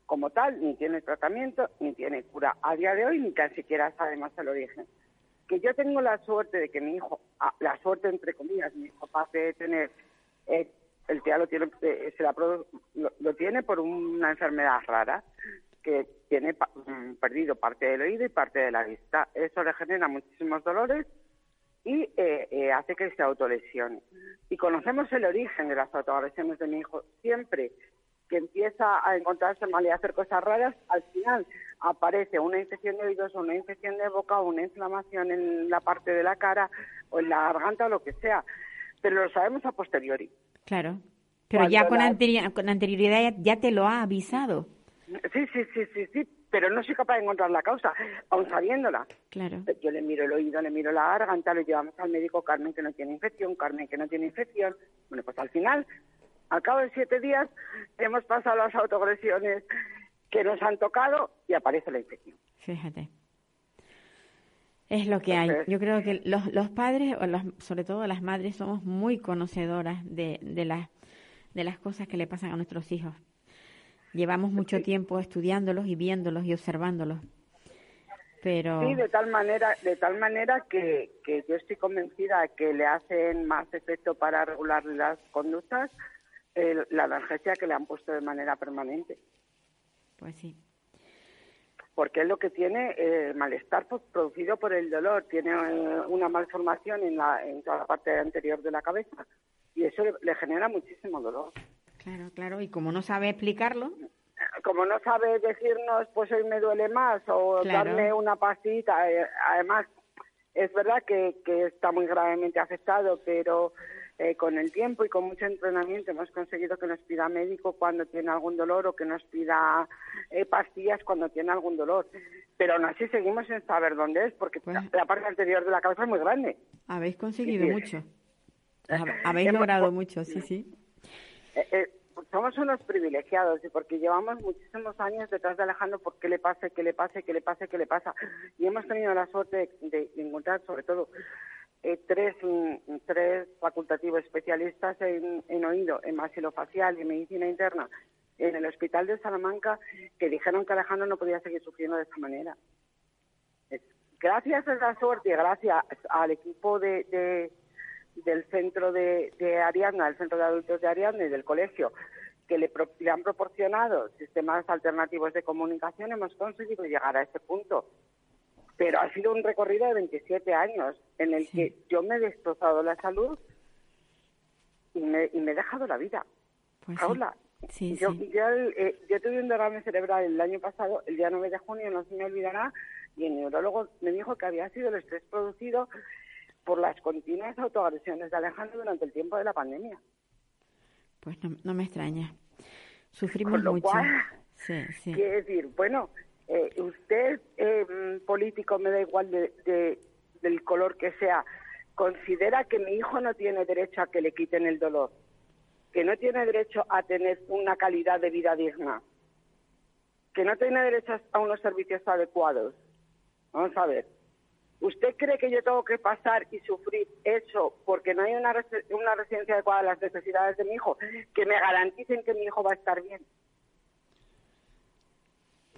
como tal, ni tiene tratamiento, ni tiene cura a día de hoy, ni tan siquiera sabemos el origen. Que yo tengo la suerte de que mi hijo, ah, la suerte entre comillas, mi hijo pase de tener, eh, el TEA lo tiene, eh, se la produ- lo, lo tiene por una enfermedad rara, que tiene pa- mm, perdido parte del oído y parte de la vista. Eso le genera muchísimos dolores y eh, eh, hace que se autolesione. Y conocemos el origen de las autoagresiones de mi hijo. Siempre que empieza a encontrarse mal y a hacer cosas raras, al final aparece una infección de oídos una infección de boca una inflamación en la parte de la cara o en la garganta o lo que sea. Pero lo sabemos a posteriori. Claro. Pero ya con, la- anteri- con anterioridad ya, ya te lo ha avisado. Sí, sí, sí, sí, sí, pero no soy capaz de encontrar la causa, aun sabiéndola. Claro. Yo le miro el oído, le miro la garganta, le llevamos al médico Carmen que no tiene infección, Carmen que no tiene infección. Bueno, pues al final, al cabo de siete días, hemos pasado las autoagresiones que nos han tocado y aparece la infección. Fíjate. Es lo que hay. Yo creo que los, los padres, o los, sobre todo las madres, somos muy conocedoras de, de, las, de las cosas que le pasan a nuestros hijos. Llevamos mucho tiempo estudiándolos y viéndolos y observándolos. pero Sí, de tal manera, de tal manera que, que yo estoy convencida que le hacen más efecto para regular las conductas el- la analgesia que le han puesto de manera permanente. pues sí. porque es lo que tiene eh, malestar pues, producido por el dolor, tiene eh, una malformación en, la, en toda la parte anterior de la cabeza y eso le, le genera muchísimo dolor. Claro, claro, y como no sabe explicarlo, Como no sabe decirnos, pues hoy me duele más o Claro. darme una pastita, eh, además es verdad que, que está muy gravemente afectado, pero eh, con el tiempo y con mucho entrenamiento hemos conseguido que nos pida médico cuando tiene algún dolor o que nos pida eh, pastillas cuando tiene algún dolor. Pero aún así seguimos sin saber dónde es, porque Pues- la, la parte anterior de la cabeza es muy grande. habéis conseguido Sí. mucho. Hab- Habéis Hemos- logrado mucho, sí, sí. Eh, eh, somos unos privilegiados y porque llevamos muchísimos años detrás de Alejandro por qué le pasa, qué le pasa, qué le pasa, qué le pasa. Y hemos tenido la suerte de, encontrar sobre todo eh, tres, mm, tres facultativos especialistas en, en oído, en maxilofacial y en medicina interna en el hospital de Salamanca que dijeron que Alejandro no podía seguir sufriendo de esta manera. Gracias a esa suerte y gracias al equipo de, de- del centro de, de Ariadna, del centro de adultos de Ariadna y del colegio, que le, pro- le han proporcionado sistemas alternativos de comunicación, hemos conseguido llegar a este punto. Pero ha sido un recorrido de 27 años en el Sí. que yo me he destrozado la salud y me, y me he dejado la vida. Pues. Paula, Sí, yo, yo, eh, yo tuve un derrame cerebral el año pasado, el día 9 de junio, no se me olvidará, y el neurólogo me dijo que había sido el estrés producido por las continuas autoagresiones de Alejandro durante el tiempo de la pandemia. Pues no, no me extraña. Sufrimos Con lo mucho. cual, Sí, sí. Quiere decir, bueno, eh, usted, eh, mm, político, me da igual de, de- del color que sea, considera que mi hijo no tiene derecho a que le quiten el dolor, que no tiene derecho a tener una calidad de vida digna, que no tiene derecho a unos servicios adecuados. Vamos a ver. ¿Usted cree que yo tengo que pasar y sufrir eso porque no hay una, una residencia adecuada a las necesidades de mi hijo? Que me garanticen que mi hijo va a estar bien.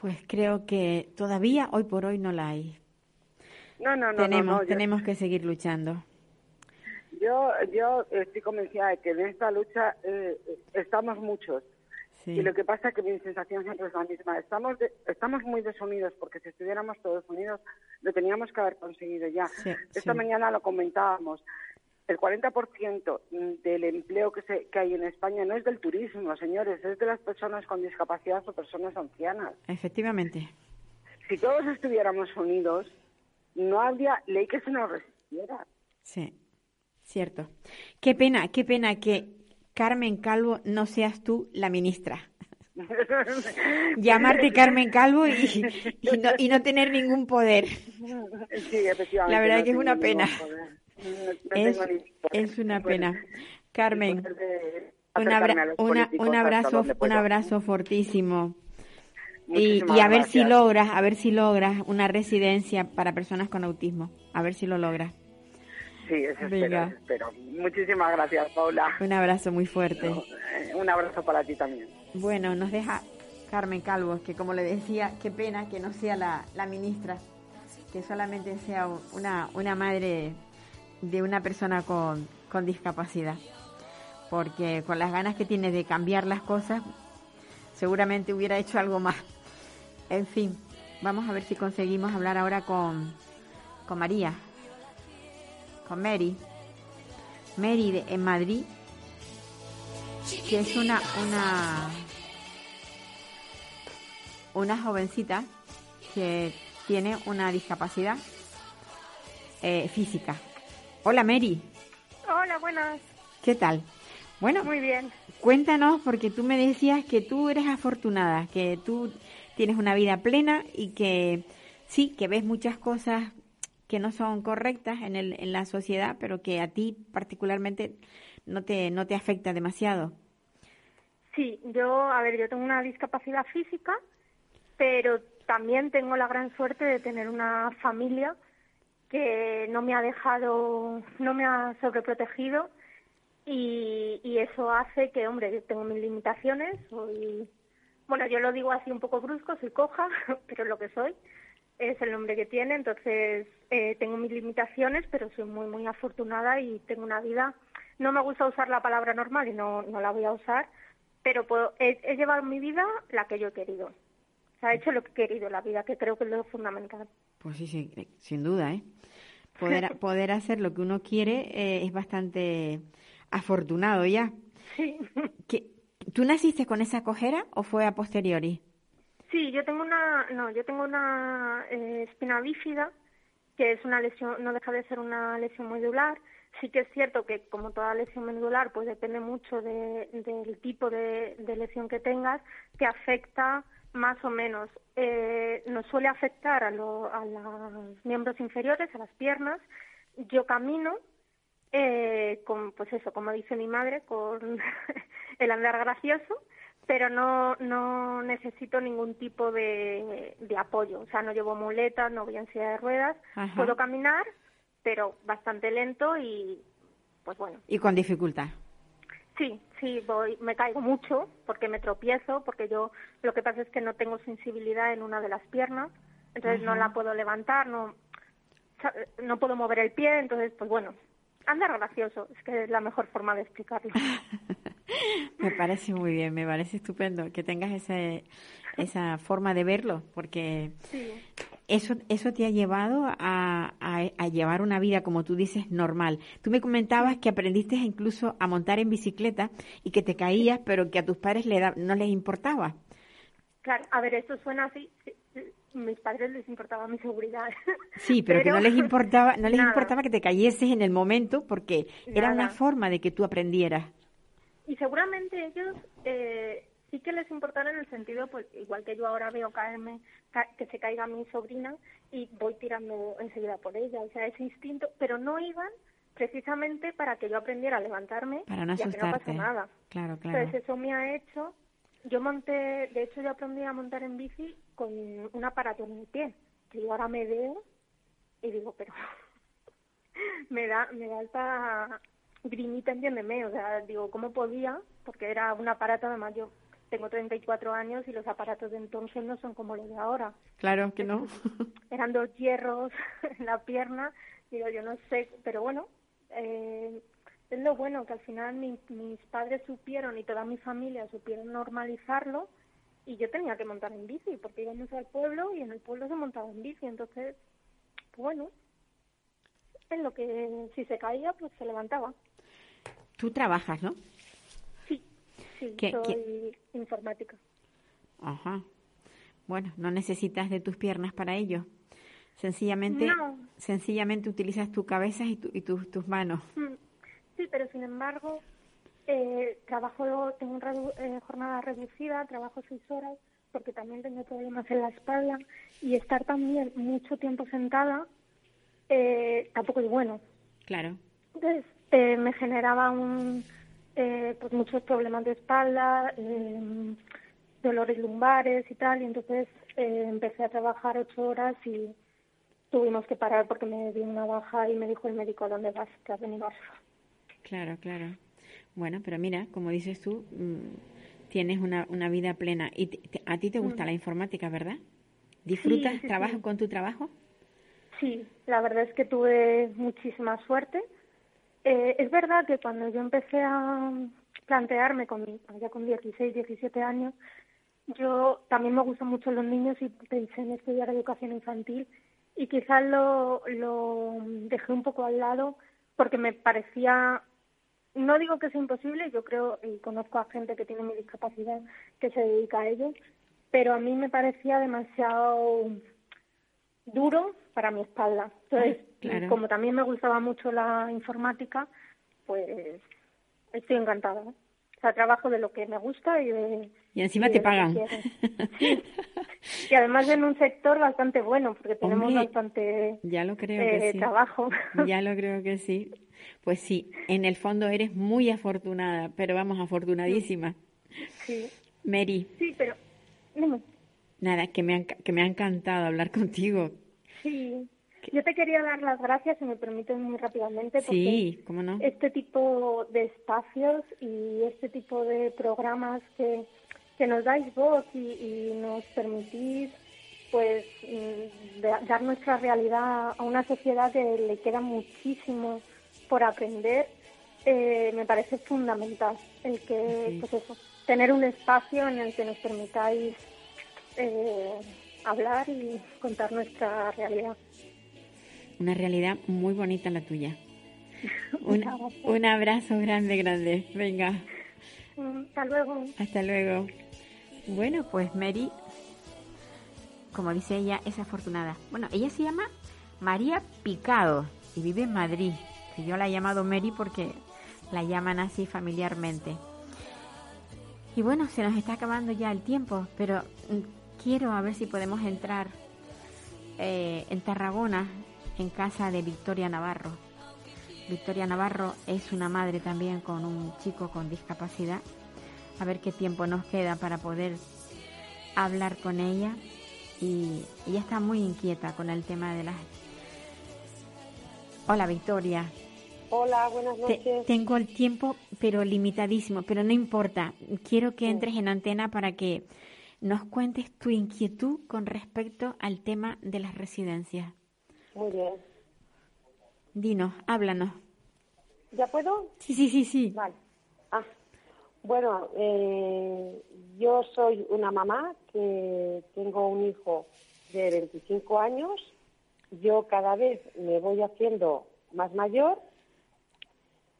Pues creo que todavía hoy por hoy no la hay. No, no, no. tenemos, no, no, yo- tenemos que seguir luchando. Yo, yo estoy convencida de que en esta lucha eh, estamos muchos. Sí. Y lo que pasa es que mi sensación siempre es la misma. Estamos, de- estamos muy desunidos porque si estuviéramos todos unidos lo teníamos que haber conseguido ya. Sí, Esta sí. mañana lo comentábamos. El 40% del empleo que, se, que hay en España no es del turismo, señores, es de las personas con discapacidad o personas ancianas. Efectivamente. Si todos estuviéramos unidos, no habría ley que se nos resistiera. Sí, cierto. Qué pena, qué pena que Carmen Calvo no seas tú la ministra. [LAUGHS] Llamarte Carmen Calvo y, y no, y no tener ningún poder. Sí, efectivamente. La verdad no que es una pena. Es, una pena. Carmen, un, abra- una- abrazo, un abrazo fortísimo. Y, y a ver si logras, a ver si logras una residencia para personas con autismo. A ver si lo logras. Sí, eso espero, eso espero. Muchísimas gracias, Paula. Un abrazo muy fuerte. Eh, Un abrazo para ti también. Bueno, nos deja Carmen Calvo, que como le decía, qué pena que no sea la, la ministra, que solamente sea una, una madre de una persona con, con discapacidad. Porque con las ganas que tiene de cambiar las cosas, seguramente hubiera hecho algo más. En fin, vamos a ver si conseguimos hablar ahora con, con María, con Mary. Mary de- en Madrid, que es una, una, una jovencita que tiene una discapacidad eh, física. Hola Mary, Hola, buenas. ¿qué tal? Bueno, Muy bien. cuéntanos porque tú me decías que tú eres afortunada, que tú tienes una vida plena y que sí, que ves muchas cosas que no son correctas en, el, en la sociedad, pero que a ti particularmente no te, no te afecta demasiado. Sí, yo, a ver, yo tengo una discapacidad física, pero también tengo la gran suerte de tener una familia que no me ha dejado, no me ha sobreprotegido y, y eso hace que, hombre, yo tengo mis limitaciones, soy, bueno, yo lo digo así un poco brusco, soy coja, [LAUGHS] pero es lo que soy, es el nombre que tiene, entonces eh, tengo mis limitaciones, pero soy muy, muy afortunada y tengo una vida. No me gusta usar la palabra normal y no, no la voy a usar, pero puedo, he, he llevado mi vida la que yo he querido. O sea, he hecho lo que he querido, la vida, que creo que es lo fundamental. Pues sí, sí, sin duda, ¿eh? Poder, [LAUGHS] poder hacer lo que uno quiere eh, es bastante afortunado ya. Sí. ¿Qué- ¿Tú naciste con esa cojera o fue a posteriori? Sí, yo tengo una, no, yo tengo una eh, espina bífida, que es una lesión, no deja de ser una lesión medular. Sí que es cierto que como toda lesión medular, pues depende mucho de- del tipo de, lesión que tengas, te afecta más o menos. Eh, nos suele afectar a, lo- a los miembros inferiores, a las piernas. Yo camino, eh, con, pues eso, como dice mi madre, con [LAUGHS] el andar gracioso, pero no, no necesito ningún tipo de, de apoyo. O sea, no llevo muletas, no voy en silla de ruedas. Ajá. Puedo caminar, pero bastante lento y, pues bueno, Y con dificultad. sí, sí, voy, me caigo mucho porque me tropiezo, porque yo lo que pasa es que no tengo sensibilidad en una de las piernas, entonces no la puedo levantar, no, no puedo mover el pie, entonces, pues bueno, andar gracioso, es que es la mejor forma de explicarlo. [LAUGHS] [LAUGHS] Me parece muy bien, me parece estupendo que tengas ese, esa forma de verlo, porque Sí. eso, eso te ha llevado a, a- a llevar una vida, como tú dices, normal. Tú me comentabas que aprendiste incluso a montar en bicicleta y que te caías, pero que a tus padres le da- no les importaba. Claro, a ver, esto suena así. sí, sí, Mis padres les importaba mi seguridad. Sí, pero, que no les importaba, no les [LAUGHS] Nada. importaba que te cayeses en el momento, porque era una forma de que tú aprendieras. Y seguramente ellos eh, sí que les importará en el sentido, pues igual que yo ahora veo caerme, ca- que se caiga mi sobrina y voy tirando enseguida por ella. O sea, ese instinto, pero no iban precisamente para que yo aprendiera a levantarme Para no y a que no pasa nada. Claro, claro. Entonces eso me ha hecho, yo monté, de hecho yo aprendí a montar en bici con un aparato en el pie, que yo ahora me veo y digo, pero [LAUGHS] me da, me da esta grimita, entiéndeme, o sea, digo, ¿cómo podía? Porque era un aparato, además yo tengo 34 años y los aparatos de entonces no son como los de ahora. Claro que no. Eran dos hierros [LAUGHS] en la pierna, digo, yo no sé, pero bueno, eh, es lo bueno que al final mi- mis padres supieron y toda mi familia supieron normalizarlo y yo tenía que montar en bici porque íbamos al pueblo y en el pueblo se montaba en bici, entonces, bueno, en lo que si se caía, pues se levantaba. Tú trabajas, ¿no? Sí, sí, ¿Qué- soy qué- informática. Ajá. Bueno, no necesitas de tus piernas para ello. Sencillamente, No. sencillamente utilizas tu cabeza y, tu- y tus- tus manos. Mm, Sí, pero sin embargo, eh, trabajo, tengo una redu- eh, jornada reducida, trabajo seis horas, porque también tengo problemas en la espalda, y estar también mucho tiempo sentada eh, tampoco es bueno. Claro. Entonces, eh, me generaba un, eh, pues muchos problemas de espalda, eh, dolores lumbares y tal, y entonces eh, empecé a trabajar ocho horas y tuvimos que parar porque me dio una baja y me dijo el médico, ¿a dónde vas? Que has venido a Claro, claro. Bueno, pero mira, como dices tú, mm, tienes una, una vida plena. ¿Y te- te- a ti te gusta la informática, verdad? ¿Disfrutas, Mm. sí, trabajas sí. con tu trabajo? Sí, la verdad es que tuve muchísima suerte. Eh, es verdad que cuando yo empecé a plantearme, con, ya con 16, 17 años, yo también me gustan mucho los niños y pensé en estudiar educación infantil y quizás lo, lo dejé un poco al lado porque me parecía, no digo que sea imposible, yo creo y conozco a gente que tiene mi discapacidad que se dedica a ello, pero a mí me parecía demasiado duro para mi espalda. Entonces, Claro. como también me gustaba mucho la informática, pues estoy encantada. O sea, trabajo de lo que me gusta y de... Y encima y te pagan. [LAUGHS] Sí. Y además en un sector bastante bueno, porque tenemos Hombre, bastante Ya lo creo eh, que sí. trabajo. [LAUGHS] Ya lo creo que sí. Pues sí, en el fondo eres muy afortunada, pero vamos, afortunadísima. Sí, Mary, sí, pero... nada, que me, ha, que me ha encantado hablar [LAUGHS] contigo. Sí. Yo te quería dar las gracias, si me permiten muy rápidamente, porque Sí, ¿cómo no? este tipo de espacios y este tipo de programas que, que nos dais voz y, y nos permitís pues mm, dar nuestra realidad a una sociedad que le queda muchísimo por aprender, eh, me parece fundamental el que, pues eso, tener un espacio en el que nos permitáis eh, hablar y contar nuestra realidad. Una realidad muy bonita la tuya. [LAUGHS] Un, un abrazo grande, grande. Venga. Mm, hasta luego. Hasta luego. Bueno, pues Mary, como dice ella, es afortunada. Bueno, ella se llama María Picado y vive en Madrid. Yo la he llamado Mary porque la llaman así familiarmente. Y bueno, se nos está acabando ya el tiempo, pero mm, quiero a ver si podemos entrar eh, en Tarragona, en casa de Victoria Navarro. Victoria Navarro es una madre también con un chico con discapacidad. A ver qué tiempo nos queda para poder hablar con ella. Y ella está muy inquieta con el tema de las... Hola Victoria. Hola, buenas noches. tengo el tiempo, pero limitadísimo, pero no importa. Quiero que entres en antena para que nos cuentes tu inquietud con respecto al tema de las residencias. Muy bien. Dinos, háblanos. ¿Ya puedo? Sí, sí, sí, sí. Vale. Ah, bueno, eh, yo soy una mamá que tengo un hijo de 25 años. Yo cada vez me voy haciendo más mayor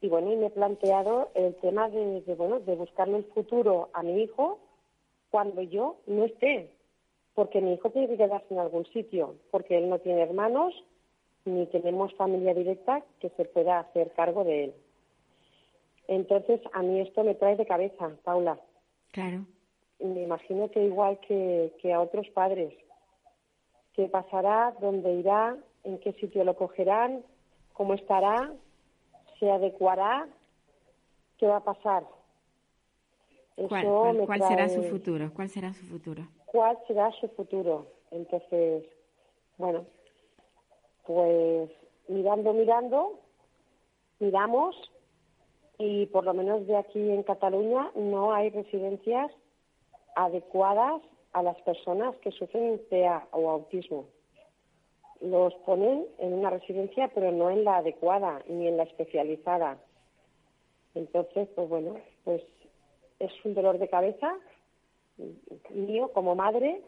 y bueno, y me he planteado el tema de, de, bueno, de buscarle el futuro a mi hijo cuando yo no esté, porque mi hijo tiene que quedarse en algún sitio, porque él no tiene hermanos ni tenemos familia directa que se pueda hacer cargo de él. Entonces, a mí esto me trae de cabeza, Paula. Claro. me imagino que igual que, que a otros padres. ¿Qué pasará? ¿Dónde irá? ¿En qué sitio lo cogerán? ¿Cómo estará? ¿Se adecuará? ¿Qué va a pasar? ¿Cuál, cuál será su futuro? ¿Cuál será su futuro? ¿Cuál será su futuro? Entonces, bueno, pues mirando, mirando, miramos y por lo menos de aquí en Cataluña no hay residencias adecuadas a las personas que sufren TEA o autismo. Los ponen en una residencia, pero no en la adecuada ni en la especializada. Entonces, pues bueno, pues es un dolor de cabeza mío como madre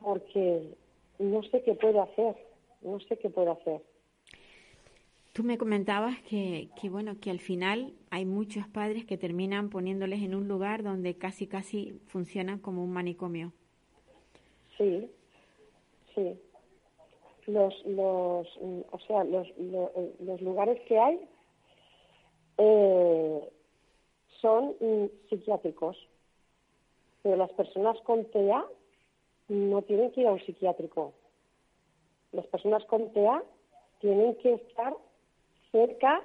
porque no sé qué puedo hacer no sé qué puedo hacer. Tú me comentabas que, que, bueno, que al final hay muchos padres que terminan poniéndoles en un lugar donde casi, casi funcionan como un manicomio. Sí, sí. Los, los, o sea, los, los, lugares que hay eh, son mm, psiquiátricos, pero las personas con TEA no tienen que ir a un psiquiátrico las personas con TEA tienen que estar cerca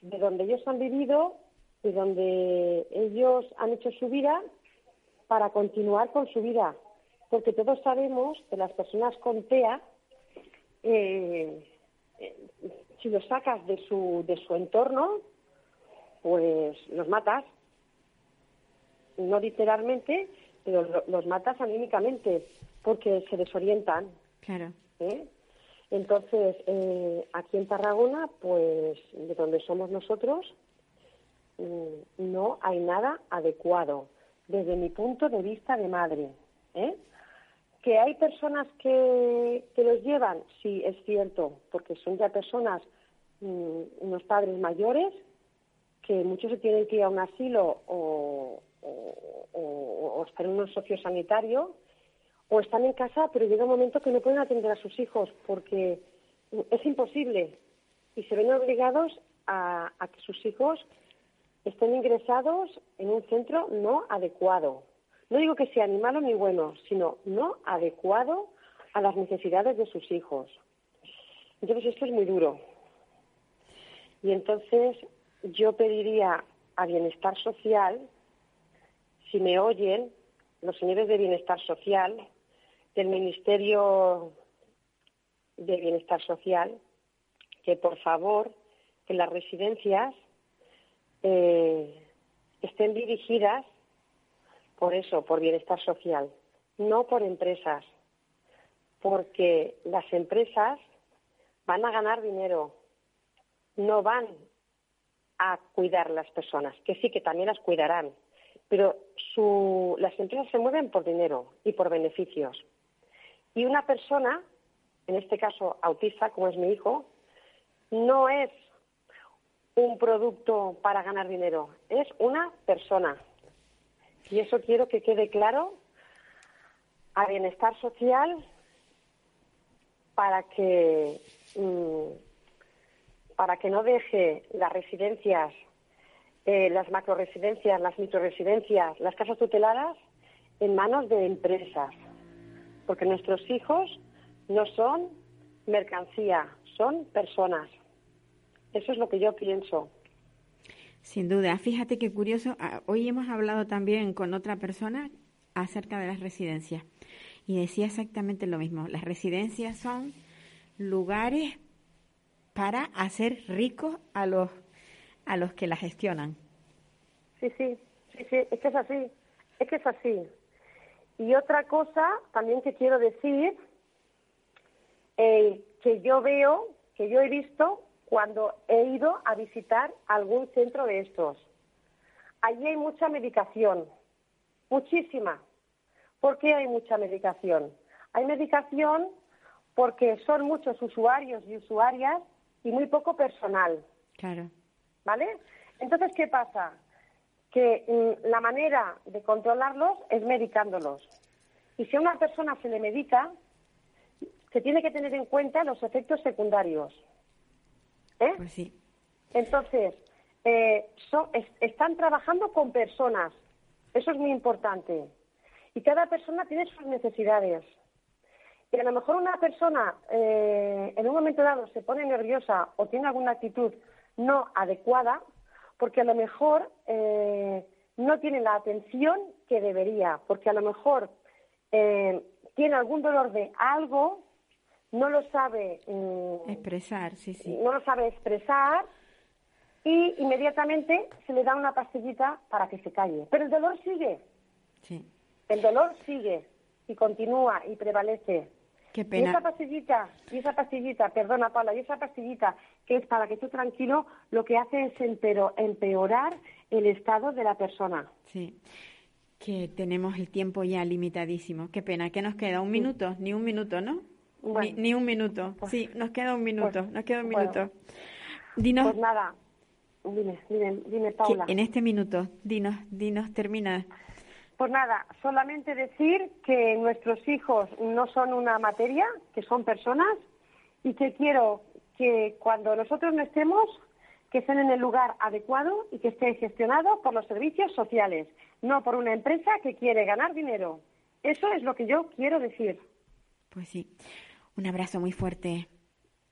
de donde ellos han vivido, de donde ellos han hecho su vida, para continuar con su vida. Porque todos sabemos que las personas con TEA, eh, eh, si los sacas de su, de su entorno, pues los matas. No literalmente, pero los matas anímicamente, porque se desorientan. Claro. ¿eh? Entonces, eh, aquí en Tarragona, pues de donde somos nosotros, mm, no hay nada adecuado desde mi punto de vista de madre. ¿eh? Que hay personas que, que los llevan, sí, es cierto, porque son ya personas, mm, unos padres mayores, que muchos se tienen que ir a un asilo o, o, estar en un sociosanitario o están en casa, pero llega un momento que no pueden atender a sus hijos porque es imposible y se ven obligados a, que sus hijos estén ingresados en un centro no adecuado. No digo que sea ni malo ni bueno, sino no adecuado a las necesidades de sus hijos. Entonces esto es muy duro. Y entonces yo pediría a Bienestar Social, si me oyen, los señores de Bienestar Social, del Ministerio de Bienestar Social que por favor que las residencias eh, estén dirigidas por eso, por bienestar social, no por empresas, porque las empresas van a ganar dinero, no van a cuidar las personas, que sí que también las cuidarán, pero su, las empresas se mueven por dinero y por beneficios. Y una persona, en este caso autista, como es mi hijo, no es un producto para ganar dinero, es una persona. Y eso quiero que quede claro a bienestar social para que mm, para que no deje las residencias, eh, las macroresidencias, las microresidencias, las casas tuteladas en manos de empresas, porque nuestros hijos no son mercancía, son personas. Eso es lo que yo pienso. Sin duda. Fíjate qué curioso. ah, Hoy hemos hablado también con otra persona acerca de las residencias y decía exactamente lo mismo. Las residencias son lugares para hacer ricos a los a los que las gestionan. Sí, sí, sí, sí, es que es así, es que es así. Y otra cosa también que quiero decir, eh, que yo veo, que yo he visto cuando he ido a visitar algún centro de estos. Allí hay mucha medicación, muchísima. ¿Por qué hay mucha medicación? Hay medicación porque son muchos usuarios y usuarias y muy poco personal. Claro. ¿Vale? Entonces, ¿qué pasa? Que mm, la manera de controlarlos es medicándolos. Y si a una persona se le medica, se tiene que tener en cuenta los efectos secundarios. ¿Eh? Pues sí. Entonces, eh, son- es- están trabajando con personas. Eso es muy importante. Y cada persona tiene sus necesidades. Y a lo mejor una persona eh, en un momento dado se pone nerviosa o tiene alguna actitud no adecuada porque a lo mejor eh, no tiene la atención que debería, porque a lo mejor eh, tiene algún dolor de algo, no lo sabe mm, Expresar, sí, sí. no lo sabe expresar y inmediatamente se le da una pastillita para que se calle. Pero el dolor sigue, Sí. el dolor sigue y continúa y prevalece. Qué Y pena. esa pastillita, y esa pastillita, perdona Paula, y esa pastillita que es para que esté tranquilo, lo que hace es empero- empeorar el estado de la persona. Sí. Que tenemos el tiempo ya limitadísimo. Qué pena. ¿Qué nos queda? ¿Un minuto? Ni un minuto, ¿no? Bueno. ni, ni un minuto. Pues- sí, nos queda un minuto. pues- nos queda un bueno. minuto. Dinos, Pues nada, dime, dime, dime que Paula. en este minuto, dinos, dinos, termina. Pues nada, solamente decir que nuestros hijos no son una materia, que son personas y que quiero que cuando nosotros no estemos, que estén en el lugar adecuado y que esté gestionado por los servicios sociales, no por una empresa que quiere ganar dinero. Eso es lo que yo quiero decir. Pues sí. Un abrazo muy fuerte.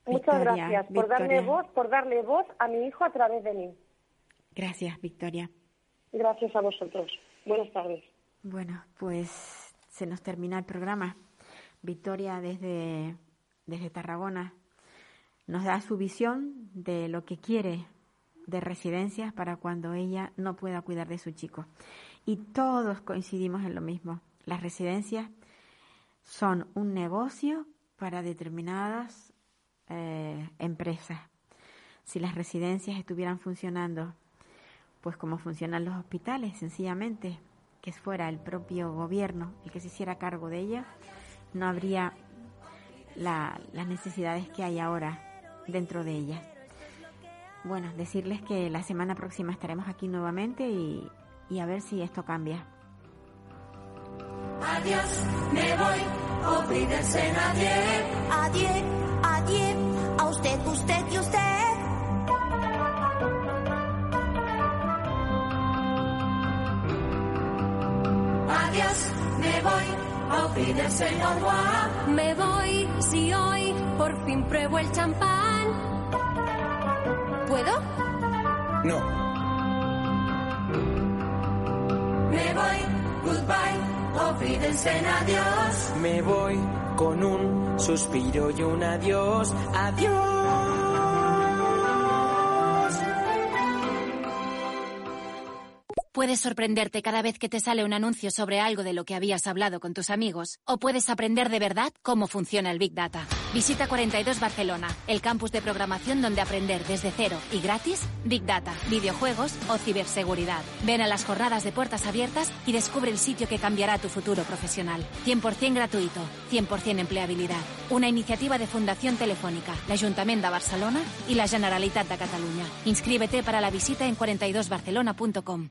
Muchas Victoria, gracias por darme Victoria. voz, por darle voz a mi hijo a través de mí. Gracias, Victoria. Gracias a vosotros. Buenas tardes. Bueno, pues se nos termina el programa. Victoria desde, desde Tarragona nos da su visión de lo que quiere de residencias para cuando ella no pueda cuidar de su chico. Y todos coincidimos en lo mismo. Las residencias son un negocio para determinadas eh, empresas. Si las residencias estuvieran funcionando, pues como funcionan los hospitales, sencillamente, que fuera el propio gobierno el que se hiciera cargo de ellas, no habría la- las necesidades que hay ahora dentro de ellas. Bueno, decirles que la semana próxima estaremos aquí nuevamente y, y a ver si esto cambia. Adiós, me voy, olvídense nadie. Adiós, adiós, a usted, usted y usted. Me voy, olvídense no Me voy, si hoy por fin pruebo el champán. ¿Puedo? No, Me voy, goodbye, olvídense adiós. me voy con un suspiro y un adiós. Adiós. Sorprenderte cada vez que te sale un anuncio sobre algo de lo que habías hablado con tus amigos, o puedes aprender de verdad cómo funciona el Big Data. Visita 42 Barcelona, el campus de programación donde aprender desde cero y gratis Big Data, videojuegos o ciberseguridad. Ven a las jornadas de puertas abiertas y descubre el sitio que cambiará tu futuro profesional. 100% gratuito, 100% empleabilidad. Una iniciativa de Fundación Telefónica, la Ayuntamiento de Barcelona y la Generalitat de Cataluña. Inscríbete para la visita en 42barcelona.com.